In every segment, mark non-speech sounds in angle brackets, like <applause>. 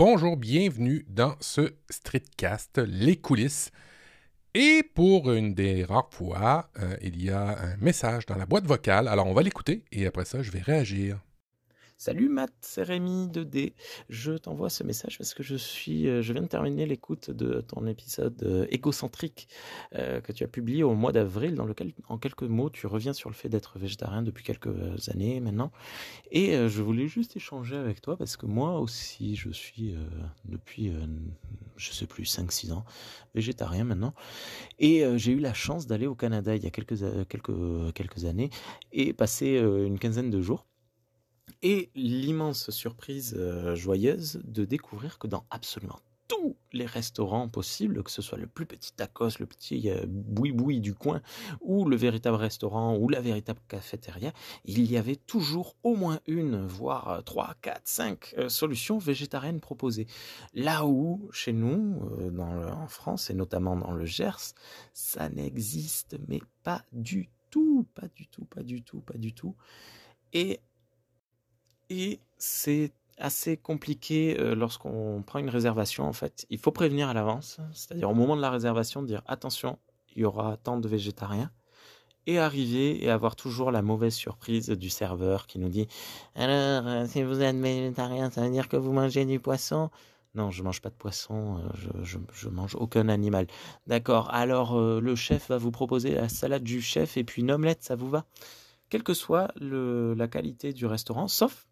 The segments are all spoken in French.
Bonjour, bienvenue dans ce streetcast, les coulisses. Et pour une des rares fois, euh, il y a un message dans la boîte vocale. Alors on va l'écouter et après ça, je vais réagir. Salut Matt, c'est Rémi 2D. Je t'envoie ce message parce que je suis, euh, je viens de terminer l'écoute de ton épisode euh, égocentrique euh, que tu as publié au mois d'avril, dans lequel, en quelques mots, tu reviens sur le fait d'être végétarien depuis quelques années maintenant. Et je voulais juste échanger avec toi parce que moi aussi, je suis depuis, je sais plus, 5-6 ans végétarien maintenant. Et j'ai eu la chance d'aller au Canada il y a quelques, quelques, quelques années et passer une quinzaine de jours et l'immense surprise euh, joyeuse de découvrir que dans absolument tous les restaurants possibles, que ce soit le plus petit tacos, le petit euh, boui-boui du coin, ou le véritable restaurant, ou la véritable cafétéria, il y avait toujours au moins une, voire 3, 4, 5 solutions végétariennes proposées. Là où, chez nous, euh, en France, et notamment dans le Gers, ça n'existe, mais pas du tout, pas du tout, pas du tout, pas du tout. Et et c'est assez compliqué euh, lorsqu'on prend une réservation en fait. Il faut prévenir à l'avance, c'est-à-dire au moment de la réservation dire attention, il y aura tant de végétariens et arriver et avoir toujours la mauvaise surprise du serveur qui nous dit alors euh, si vous êtes végétarien ça veut dire que vous mangez du poisson? Non, je mange pas de poisson, euh, je, je, mange aucun animal. D'accord, alors le chef va vous proposer la salade du chef et puis une omelette, ça vous va? Quelle que soit la qualité du restaurant, sauf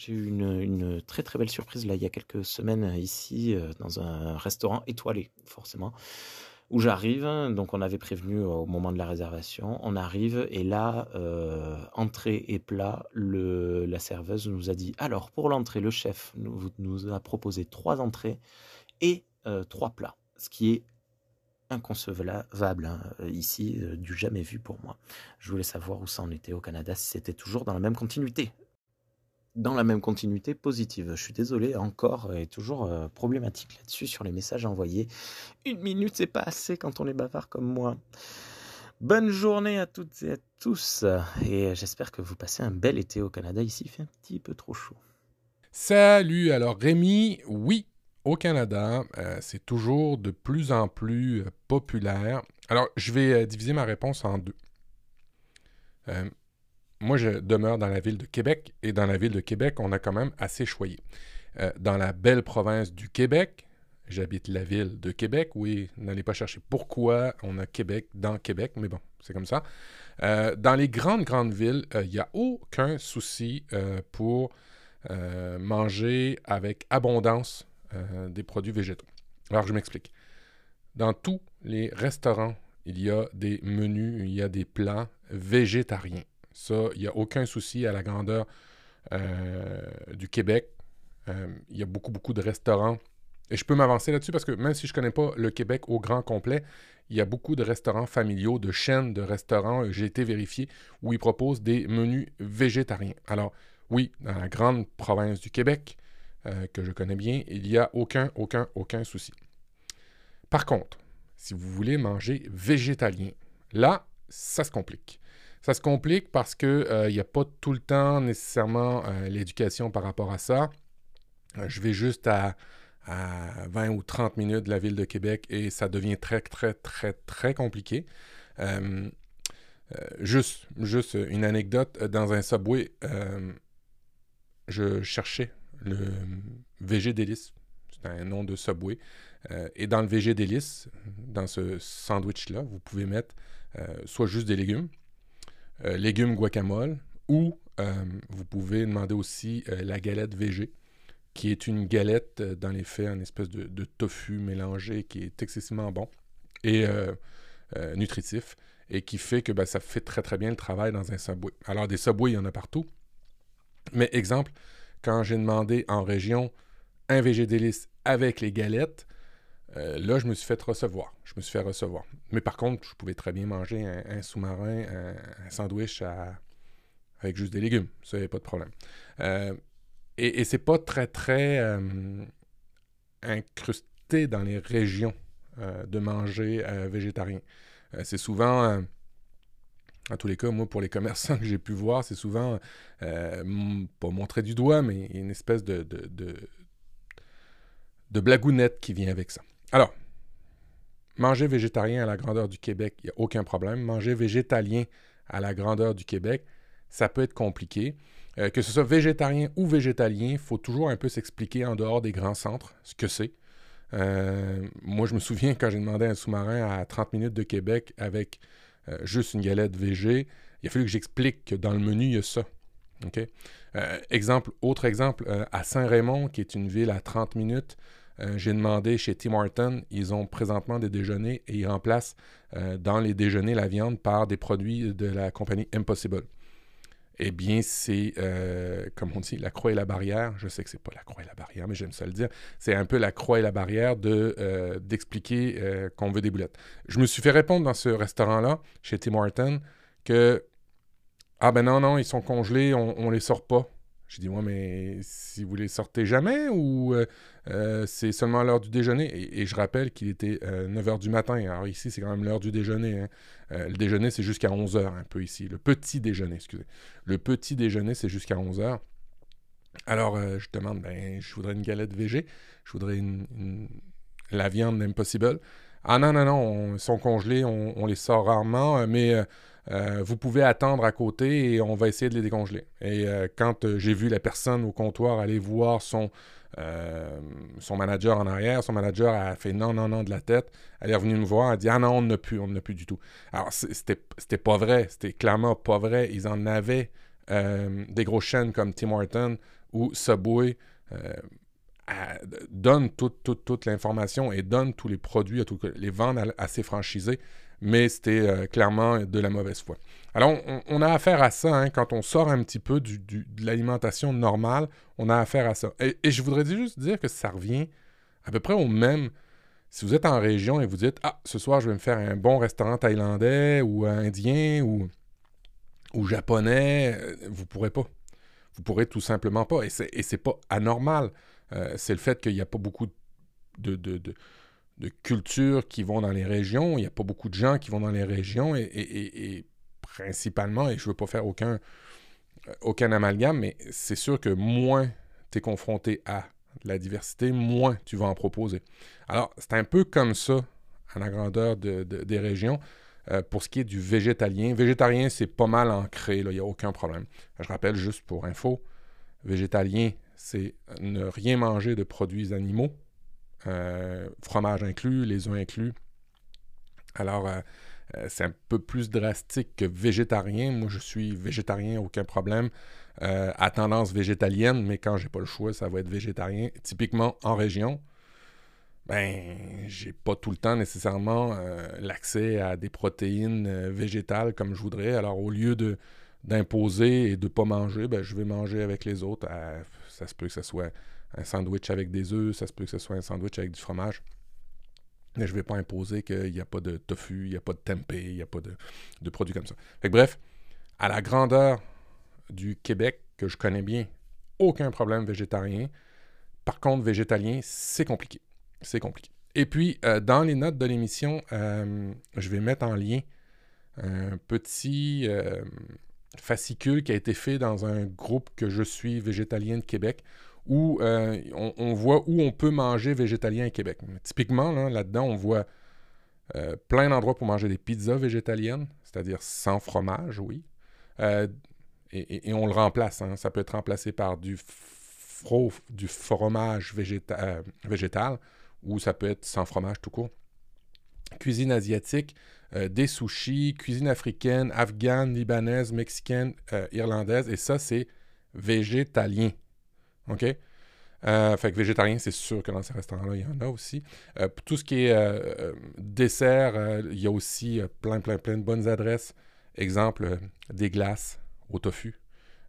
j'ai eu une, très très belle surprise là il y a quelques semaines euh, ici euh, dans un restaurant étoilé forcément où j'arrive. Donc on avait prévenu au moment de la réservation. On arrive et là euh, entrée et plat. Le, la serveuse nous a dit alors pour l'entrée le chef nous, a proposé trois entrées et trois plats, ce qui est inconcevable hein, ici, du jamais vu pour moi. Je voulais savoir où ça en était au Canada, si c'était toujours dans la même continuité dans la même continuité positive. Je suis désolé, encore et toujours euh, problématique là-dessus sur les messages envoyés. Une minute, c'est pas assez quand on est bavard comme moi. Bonne journée à toutes et à tous et j'espère que vous passez un bel été au Canada. Ici, il fait un petit peu trop chaud. Salut, alors Rémi, oui, au Canada, euh, c'est toujours de plus en plus euh, populaire. Alors, je vais diviser ma réponse en deux moi, je demeure dans la ville de Québec et dans la ville de Québec, on a quand même assez choyé. Euh, dans la belle province du Québec, j'habite la ville de Québec. Oui, n'allez pas chercher pourquoi on a Québec dans Québec, mais bon, c'est comme ça. Euh, dans les grandes, grandes villes, euh, il n'y a aucun souci pour manger avec abondance des produits végétaux. Alors, je m'explique. Dans tous les restaurants, il y a des menus, il y a des plats végétariens. Ça, il n'y a aucun souci à la grandeur euh, du Québec. Euh, il y a beaucoup, beaucoup de restaurants. Et je peux m'avancer là-dessus parce que même si je ne connais pas le Québec au grand complet, il y a beaucoup de restaurants familiaux, de chaînes de restaurants, euh, j'ai été vérifié, où ils proposent des menus végétariens. Alors, oui, dans la grande province du Québec, que je connais bien, il n'y a aucun, aucun, aucun souci. Par contre, si vous voulez manger végétalien, là, ça se complique. Ça se complique parce qu'il n'y euh, a pas tout le temps nécessairement euh, l'éducation par rapport à ça. Euh, je vais juste à, 20 ou 30 minutes de la ville de Québec et ça devient très, très, très, très compliqué. juste, juste une anecdote, dans un subway, je cherchais le VG Délice. C'est un nom de subway. et dans le VG Délice, dans ce sandwich-là, vous pouvez mettre soit juste des légumes, euh, légumes guacamole ou euh, vous pouvez demander aussi euh, la galette VG, qui est une galette dans les faits, en espèce de, tofu mélangé qui est excessivement bon et nutritif et qui fait que ben, ça fait très très bien le travail dans un Subway. Alors des Subway, il y en a partout. Mais exemple, quand j'ai demandé en région un VG délice avec les galettes, euh, là, je me suis fait recevoir. Je me suis fait recevoir. Mais par contre, je pouvais très bien manger un, sous-marin, un, sandwich avec juste des légumes. Ça, il n'y a pas de problème. Euh, et, et c'est pas très, très euh, incrusté dans les régions de manger végétarien. c'est souvent, en tous les cas, moi, pour les commerçants que j'ai pu voir, c'est souvent, pas montrer du doigt, mais une espèce de blagounette qui vient avec ça. Alors, manger végétarien à la grandeur du Québec, il n'y a aucun problème. Manger végétalien à la grandeur du Québec, ça peut être compliqué. Euh, que ce soit végétarien ou végétalien, il faut toujours un peu s'expliquer en dehors des grands centres ce que c'est. Euh, moi, je me souviens quand j'ai demandé un sous-marin à 30 minutes de Québec avec euh, juste une galette végé, il a fallu que j'explique que dans le menu, il y a ça. exemple, autre exemple, à Saint-Raymond, qui est une ville à 30 minutes, j'ai demandé chez Tim Horton, ils ont présentement des déjeuners et ils remplacent dans les déjeuners la viande par des produits de la compagnie Impossible eh bien, c'est, euh, comme on dit, la croix et la barrière. Je sais que c'est pas la croix et la barrière, mais j'aime ça le dire. C'est un peu la croix et la barrière de, euh, d'expliquer euh, qu'on veut des boulettes. Je me suis fait répondre dans ce restaurant-là, chez Tim Horton, que Ah ben non, non, ils sont congelés, on, on les sort pas. J'ai dit, moi, mais si vous les sortez jamais ou euh, euh, c'est seulement l'heure du déjeuner? Et, je rappelle qu'il était 9 euh, h du matin. Alors ici, c'est quand même l'heure du déjeuner. Hein. le déjeuner, c'est jusqu'à 11 h un peu ici. Le petit déjeuner, excusez. Le petit déjeuner, c'est jusqu'à 11 h. Alors, je demande, ben, je voudrais une galette végé. Je voudrais une, la viande d'Impossible. Ah non, non, non, ils sont congelés, on les sort rarement, mais euh, vous pouvez attendre à côté et on va essayer de les décongeler. Et euh, quand euh, j'ai vu la personne au comptoir aller voir son, son manager en arrière, son manager a fait non, non, non de la tête. Elle est revenue me voir, elle a dit Ah non, on n'a plus, on n'a plus du tout. Alors, c'était pas vrai, c'était clairement pas vrai. Ils en avaient des grosses chaînes comme Tim Horton ou Subway. donnent toute, toute, toute l'information et donnent tous les produits, à les vendent à, ses franchisés mais c'était euh, clairement de la mauvaise foi. Alors, on, a affaire à ça hein, quand on sort un petit peu de l'alimentation normale, on a affaire à ça. Et, je voudrais juste dire que ça revient à peu près au même. Si vous êtes en région et vous dites Ah, ce soir, je vais me faire un bon restaurant thaïlandais ou indien ou, ou japonais, euh, vous ne pourrez pas. Vous pourrez tout simplement pas. Et c'est, et pas anormal. Euh, c'est le fait qu'il n'y a pas beaucoup de de cultures qui vont dans les régions. Il n'y a pas beaucoup de gens qui vont dans les régions et, principalement, et je ne veux pas faire aucun, euh, aucun amalgame, mais c'est sûr que moins tu es confronté à la diversité, moins tu vas en proposer. Alors, c'est un peu comme ça à la grandeur des régions. Euh, pour ce qui est du végétalien, végétarien, c'est pas mal ancré, il n'y a aucun problème. Je rappelle juste pour info, végétalien, c'est ne rien manger de produits animaux, fromage inclus, les œufs inclus. Alors, euh, euh, c'est un peu plus drastique que végétarien. Moi, je suis végétarien, aucun problème. à tendance végétalienne, mais quand j'ai pas le choix, ça va être végétarien. Typiquement en région, ben, j'ai pas tout le temps nécessairement l'accès à des protéines végétales comme je voudrais. Alors, au lieu de d'imposer et de pas manger, ben, je vais manger avec les autres. ça se peut que ce soit un sandwich avec des œufs, ça se peut que ce soit un sandwich avec du fromage. Mais je ne vais pas imposer qu'il n'y a pas de tofu, il n'y a pas de tempeh, il n'y a pas de, produits comme ça. bref, à la grandeur du Québec, que je connais bien, aucun problème végétarien. Par contre, végétalien, c'est compliqué. C'est compliqué. Et puis, euh, dans les notes de l'émission, euh, je vais mettre en lien un petit euh, fascicule qui a été fait dans un groupe que je suis végétalien de Québec où euh, on, voit où on peut manger végétalien à Québec. typiquement, là-dedans, on voit euh, plein d'endroits pour manger des pizzas végétaliennes, c'est-à-dire sans fromage, oui. Euh, et, on le remplace. Hein. Ça peut être remplacé par du, du fromage végétal ou ça peut être sans fromage tout court. Cuisine asiatique, des sushis, cuisine africaine, afghane, libanaise, mexicaine, irlandaise. Et ça, c'est végétalien. OK? Euh, fait que végétarien, c'est sûr que dans ces restaurants-là, il y en a aussi. Euh, tout ce qui est euh, dessert, il y a aussi plein, plein, plein de bonnes adresses. Exemple, des glaces au tofu,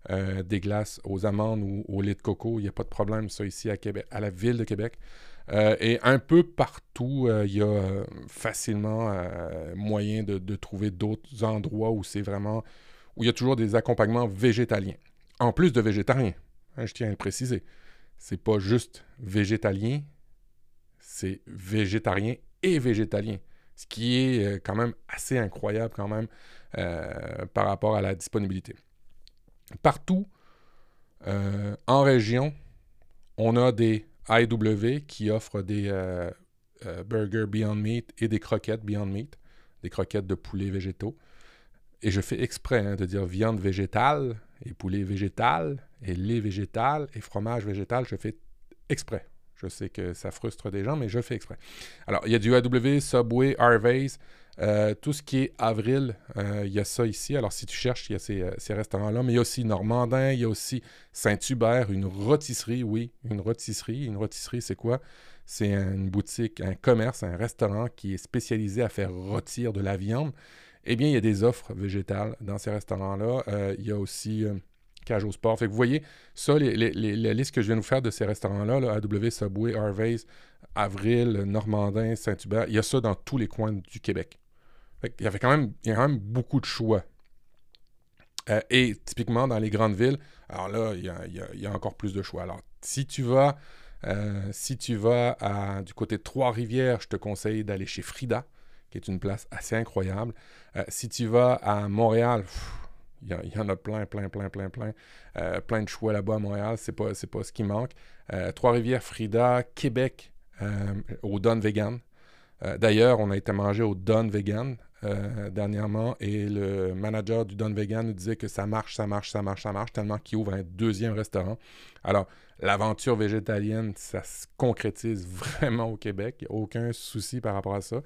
des glaces aux amandes ou au lait de coco. Il n'y a pas de problème, ça, ici à Québec, à la ville de Québec. et un peu partout, il y a facilement moyen de, trouver d'autres endroits où c'est vraiment... où il y a toujours des accompagnements végétaliens. En plus de végétariens. Hein, je tiens à le préciser. C'est pas juste végétalien, c'est végétarien et végétalien. Ce qui est euh, quand même assez incroyable quand même euh, par rapport à la disponibilité. Partout euh, en région, on a des IW qui offre des burgers Beyond Meat et des croquettes Beyond Meat, des croquettes de poulet végétaux. Et je fais exprès hein, de dire viande végétale et poulet végétal et lait végétal et fromage végétal. Je fais exprès. Je sais que ça frustre des gens, mais je fais exprès. Alors, il y a du AW, Subway, Harvey's, euh, tout ce qui est avril, euh, il y a ça ici. Alors, si tu cherches, il y a ces, euh, ces restaurants-là. Mais il y a aussi Normandin, il y a aussi Saint-Hubert, une rôtisserie, oui, une rôtisserie. Une rôtisserie, c'est quoi? C'est une boutique, un commerce, un restaurant qui est spécialisé à faire rôtir de la viande. Eh bien, il y a des offres végétales dans ces restaurants-là. il y a aussi cage au sport. Vous voyez, ça, la liste que je viens de vous faire de ces restaurants-là, là, AW, Subway, Harvey's, Avril, Normandin, Saint-Hubert, il y a ça dans tous les coins du Québec. il, y avait quand même, il y a quand même beaucoup de choix. Euh, et typiquement, dans les grandes villes, alors là, il y a, encore plus de choix. Alors, si tu vas, euh, du côté de Trois-Rivières, je te conseille d'aller chez Frida, qui est une place assez incroyable. Euh, si tu vas à Montréal, il y, en a plein, plein, plein, plein, plein. Euh, plein de choix là-bas à Montréal. C'est pas, pas ce qui manque. Euh, Trois-Rivières, Frida, Québec, euh, au Don Vegan. D'ailleurs, on a été manger au Don Vegan dernièrement et le manager du Don Vegan nous disait que ça marche, ça marche, ça marche, ça marche, tellement qu'il ouvre un deuxième restaurant. Alors, l'aventure végétalienne, ça se concrétise <laughs> vraiment au Québec. Il n'y a aucun souci par rapport à ça.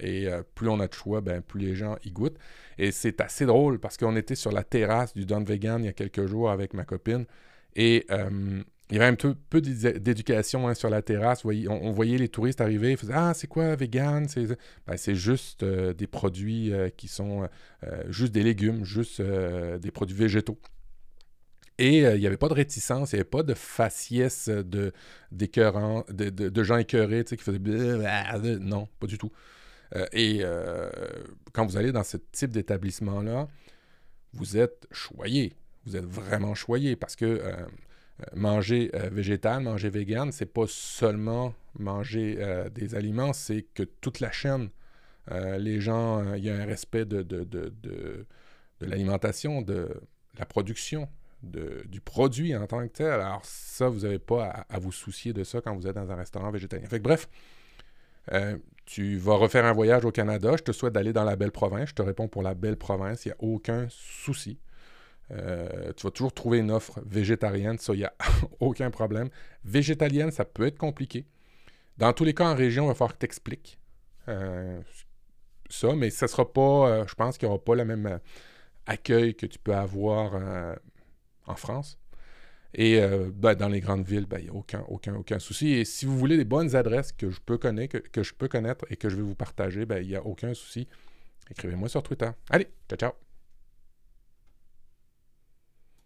et plus on a de choix, ben, plus les gens y goûtent. Et c'est assez drôle parce qu'on était sur la terrasse du Don Vegan il y a quelques jours avec ma copine. Et euh, il y avait un peu, d'éducation hein, sur la terrasse. On, voyait les touristes arriver, ils faisaient Ah, c'est quoi vegan? C'est ben, juste euh, des produits euh, qui sont juste des légumes, juste des produits végétaux. Et il n'y avait pas de réticence, il n'y avait pas de faciès de, de, de, gens écœurés qui faisaient Non, pas du tout. Euh, et euh, quand vous allez dans ce type d'établissement-là, vous êtes choyé. Vous êtes vraiment choyé parce que euh, manger végétal, manger vegan, c'est pas seulement manger des aliments, c'est que toute la chaîne, les gens, il y a un respect de, l'alimentation, de la production, du produit en tant que tel. Alors ça, vous n'avez pas à, vous soucier de ça quand vous êtes dans un restaurant végétalien. Fait bref, euh, tu vas refaire un voyage au Canada, je te souhaite d'aller dans la belle province, je te réponds pour la belle province, il n'y a aucun souci. Euh, tu vas toujours trouver une offre végétarienne, ça, il n'y a <laughs> aucun problème. Végétalienne, ça peut être compliqué. Dans tous les cas, en région, il va falloir que tu expliques euh, ça, mais ça sera pas, je pense qu'il n'y aura pas le même accueil que tu peux avoir en France. Et euh, ben, dans les grandes villes, ben, il n'y a aucun, aucun, aucun souci. Et si vous voulez des bonnes adresses que je peux connaître, que, je peux connaître et que je vais vous partager, ben, il n'y a aucun souci. Écrivez-moi sur Twitter. Allez, ciao, ciao.